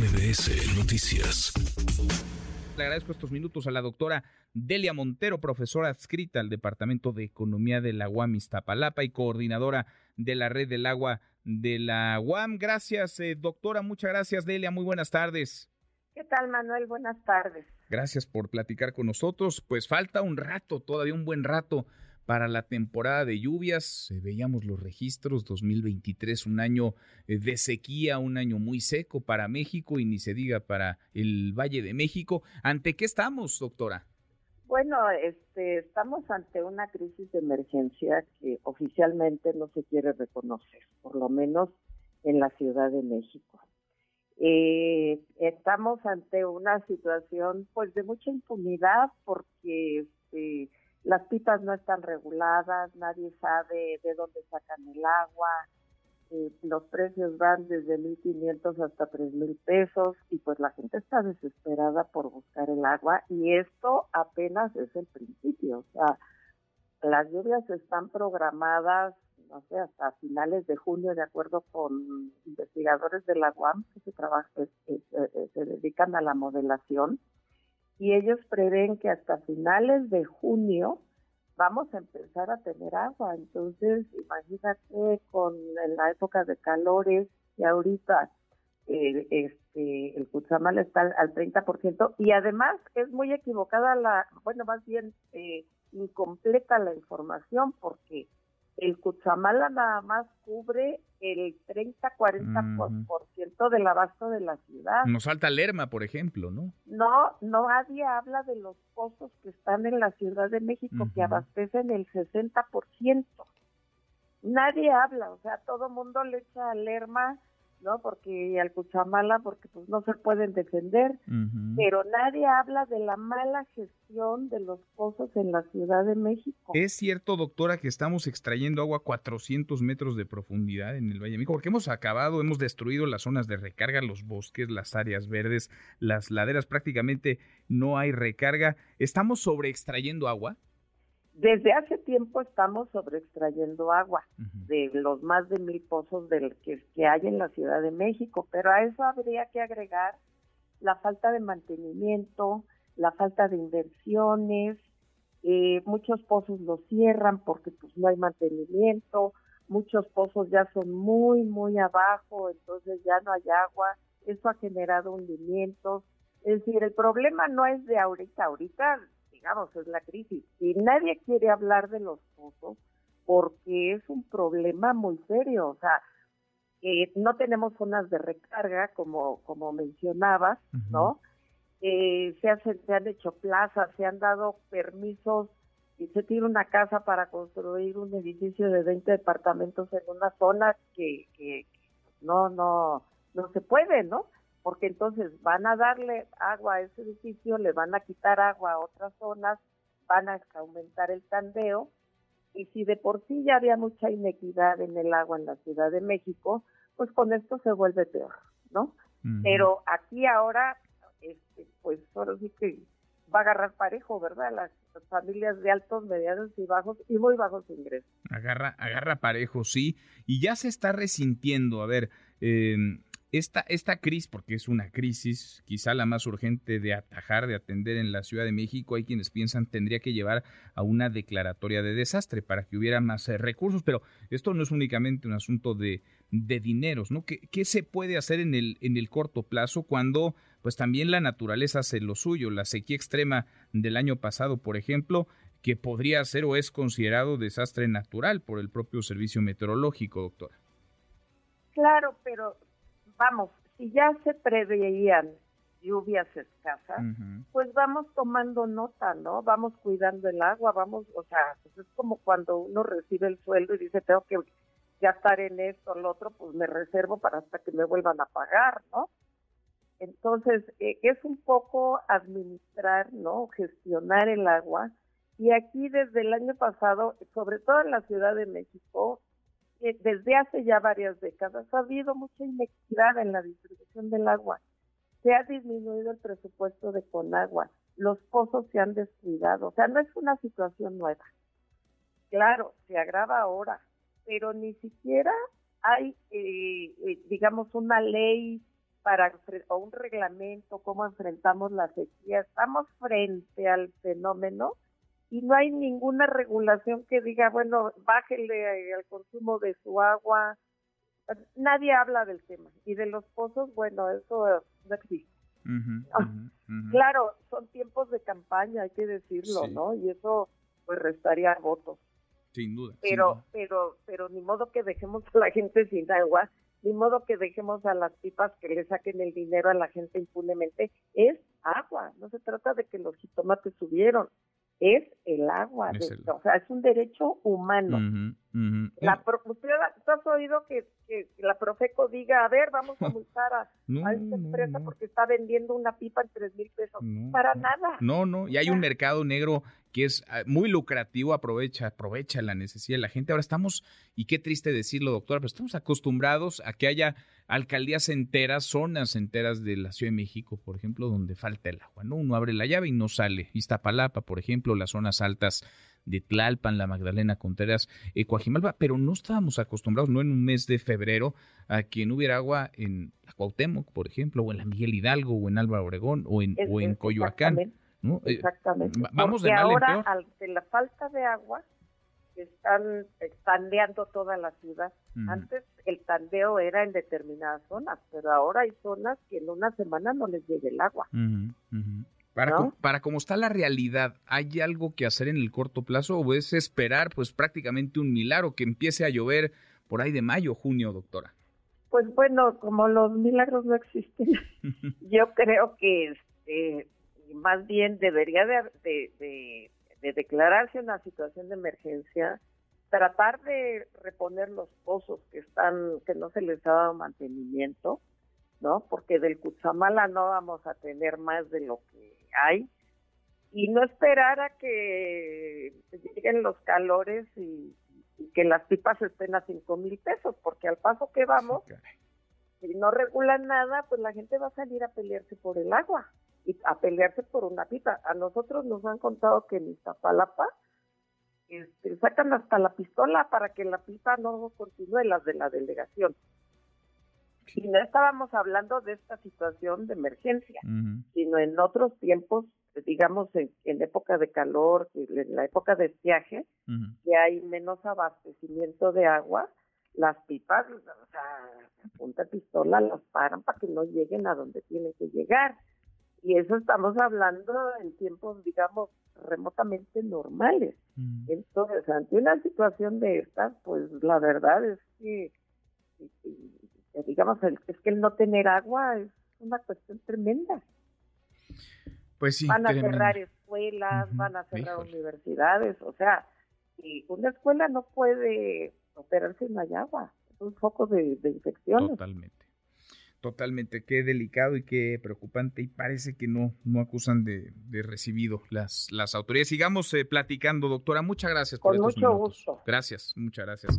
MBS Noticias. Le agradezco estos minutos a la doctora Delia Montero, profesora adscrita al Departamento de Economía de la UAM Iztapalapa y coordinadora de la Red del Agua de la UAM. Gracias, eh, doctora. Muchas gracias, Delia. Muy buenas tardes. ¿Qué tal, Manuel? Buenas tardes. Gracias por platicar con nosotros. Pues falta un rato, todavía un buen rato para la temporada de lluvias. Eh, veíamos los registros 2023, un año eh, de sequía, un año muy seco para México y ni se diga para el Valle de México. ¿Ante qué estamos, doctora? Bueno, este, estamos ante una crisis de emergencia que oficialmente no se quiere reconocer, por lo menos en la Ciudad de México. Eh, estamos ante una situación pues de mucha impunidad porque este, las pipas no están reguladas, nadie sabe de dónde sacan el agua, eh, los precios van desde 1.500 hasta 3.000 pesos y pues la gente está desesperada por buscar el agua y esto apenas es el principio, o sea, las lluvias están programadas, no sé, hasta finales de junio, de acuerdo con investigadores de la UAM que se, trabaja, se dedican a la modelación y ellos prevén que hasta finales de junio vamos a empezar a tener agua. Entonces, imagínate con la época de calores y ahorita eh, este, el Cuchamal está al, 30% y además es muy equivocada la, bueno, más bien eh, incompleta la información porque el Cuchamala nada más cubre el 30-40% del abasto de la ciudad. Nos falta Lerma, por ejemplo, ¿no? No, no nadie habla de los pozos que están en la Ciudad de México, que abastecen el 60%. Nadie habla, o sea, todo mundo le echa a Lerma ¿no? Porque al Cuchamala, porque pues no se pueden defender, pero nadie habla de la mala gestión de los pozos en la Ciudad de México. Es cierto, doctora, que estamos extrayendo agua a 400 metros de profundidad en el Valle de México, porque hemos acabado, hemos destruido las zonas de recarga, los bosques, las áreas verdes, las laderas, prácticamente no hay recarga. ¿Estamos sobre extrayendo agua? Desde hace tiempo estamos sobreextrayendo agua de los más de mil pozos del que, hay en la Ciudad de México, pero a eso habría que agregar la falta de mantenimiento, la falta de inversiones, eh, muchos pozos los cierran porque pues no hay mantenimiento, muchos pozos ya son muy, muy abajo, entonces ya no hay agua, eso ha generado hundimientos. Es decir, el problema no es de ahorita, ahorita digamos, es la crisis. Y nadie quiere hablar de los pozos porque es un problema muy serio. O sea, eh, no tenemos zonas de recarga, como, como mencionabas, ¿no? Eh, se, hacen, se han hecho plazas, se han dado permisos y se tiene una casa para construir un edificio de 20 departamentos en una zona que, que no, no, no se puede, ¿no? porque entonces van a darle agua a ese edificio, le van a quitar agua a otras zonas, van a aumentar el tandeo, y si de por sí ya había mucha inequidad en el agua en la Ciudad de México, pues con esto se vuelve peor, ¿no? Pero aquí ahora, este, pues ahora sí que va a agarrar parejo, ¿verdad? Las, familias de altos, medianos y bajos y muy bajos ingresos. Agarra, agarra parejo, sí, y ya se está resintiendo, a ver, eh, esta, esta crisis, porque es una crisis, quizá la más urgente de atajar, de atender en la Ciudad de México, hay quienes piensan tendría que llevar a una declaratoria de desastre para que hubiera más eh, recursos, pero esto no es únicamente un asunto de, de dineros, ¿no? ¿Qué, ¿Qué, se puede hacer en el, en el corto plazo cuando pues también la naturaleza hace lo suyo? La sequía extrema del año pasado, por ejemplo, que podría ser o es considerado desastre natural por el propio servicio meteorológico, doctora. Claro, pero vamos, si ya se preveían lluvias escasas, pues vamos tomando nota, ¿no? Vamos cuidando el agua, vamos, o sea, pues es como cuando uno recibe el sueldo y dice, tengo que gastar en esto, lo otro, pues me reservo para hasta que me vuelvan a pagar, ¿no? Entonces, eh, es un poco administrar, ¿no? Gestionar el agua. Y aquí desde el año pasado, sobre todo en la Ciudad de México, desde hace ya varias décadas ha habido mucha inequidad en la distribución del agua. Se ha disminuido el presupuesto de Conagua, los pozos se han descuidado, o sea, no es una situación nueva. Claro, se agrava ahora, pero ni siquiera hay, eh, eh, digamos, una ley para o un reglamento, cómo enfrentamos la sequía. Estamos frente al fenómeno y no hay ninguna regulación que diga, bueno, bájele el consumo de su agua. Nadie habla del tema. Y de los pozos, bueno, eso no existe. Ah, claro, son tiempos de campaña, hay que decirlo, ¿no? Y eso pues restaría votos. Sin duda. Pero, pero, pero ni modo que dejemos a la gente sin agua, ni modo que dejemos a las pipas que le saquen el dinero a la gente impunemente. Es agua, no se trata de que los jitomates subieron, es el agua, o sea, es un derecho humano. La ¿Usted has oído que, la Profeco diga, a ver, vamos a multar a, esta empresa porque está vendiendo una pipa en tres mil pesos? Para nada. No, no, y hay un mercado negro que es ah, muy lucrativo, aprovecha, aprovecha la necesidad de la gente. Ahora estamos, y qué triste decirlo, doctora, pero estamos acostumbrados a que haya alcaldías enteras, zonas enteras de la Ciudad de México, por ejemplo, donde falta el agua, ¿no? Uno abre la llave y no sale. Iztapalapa, por ejemplo, las zonas altas de Tlalpan, la Magdalena Contreras, eh, Coajimalpa, pero no estábamos acostumbrados, no en un mes de febrero, a que no hubiera agua en la Cuauhtémoc, por ejemplo, o en la Miguel Hidalgo, o en Álvaro Obregón, o en, o en Coyoacán. ¿no? Eh, Exactamente. Vamos de ahora, ante la falta de agua, están tandeando toda la ciudad. Antes el tandeo era en determinadas zonas, pero ahora hay zonas que en una semana no les llega el agua. Para, para cómo está la realidad, ¿hay algo que hacer en el corto plazo o es esperar pues prácticamente un milagro que empiece a llover por ahí de mayo, junio, doctora? Pues bueno, como los milagros no existen, yo creo que este, más bien debería de, de, declararse una situación de emergencia, tratar de reponer los pozos que están, que no se les ha dado mantenimiento, ¿no? Porque del Cuchamala no vamos a tener más de lo que hay y no esperar a que lleguen los calores y, que las pipas estén a cinco mil pesos, porque al paso que vamos, si no regulan nada, pues la gente va a salir a pelearse por el agua y a pelearse por una pipa. A nosotros nos han contado que en Iztapalapa este, sacan hasta la pistola para que la pipa no continúe las de la delegación. Y no estábamos hablando de esta situación de emergencia, sino en otros tiempos, digamos en, época de calor, en la época de viaje, que hay menos abastecimiento de agua, las pipas, o sea, punta pistola las paran para que no lleguen a donde tienen que llegar. Y eso estamos hablando en tiempos, digamos, remotamente normales. Entonces, ante una situación de estas, pues la verdad es que, digamos, es que el no tener agua es una cuestión tremenda. Pues sí. Van a cerrar escuelas, van a cerrar universidades, o sea, y una escuela no puede operarse sin hay agua, es un foco de, de infecciones. Totalmente. Totalmente, qué delicado y qué preocupante y parece que no, no acusan de, recibido las, las autoridades. Sigamos eh, platicando, doctora. Muchas gracias por estos mucho Gusto. Gracias, muchas gracias.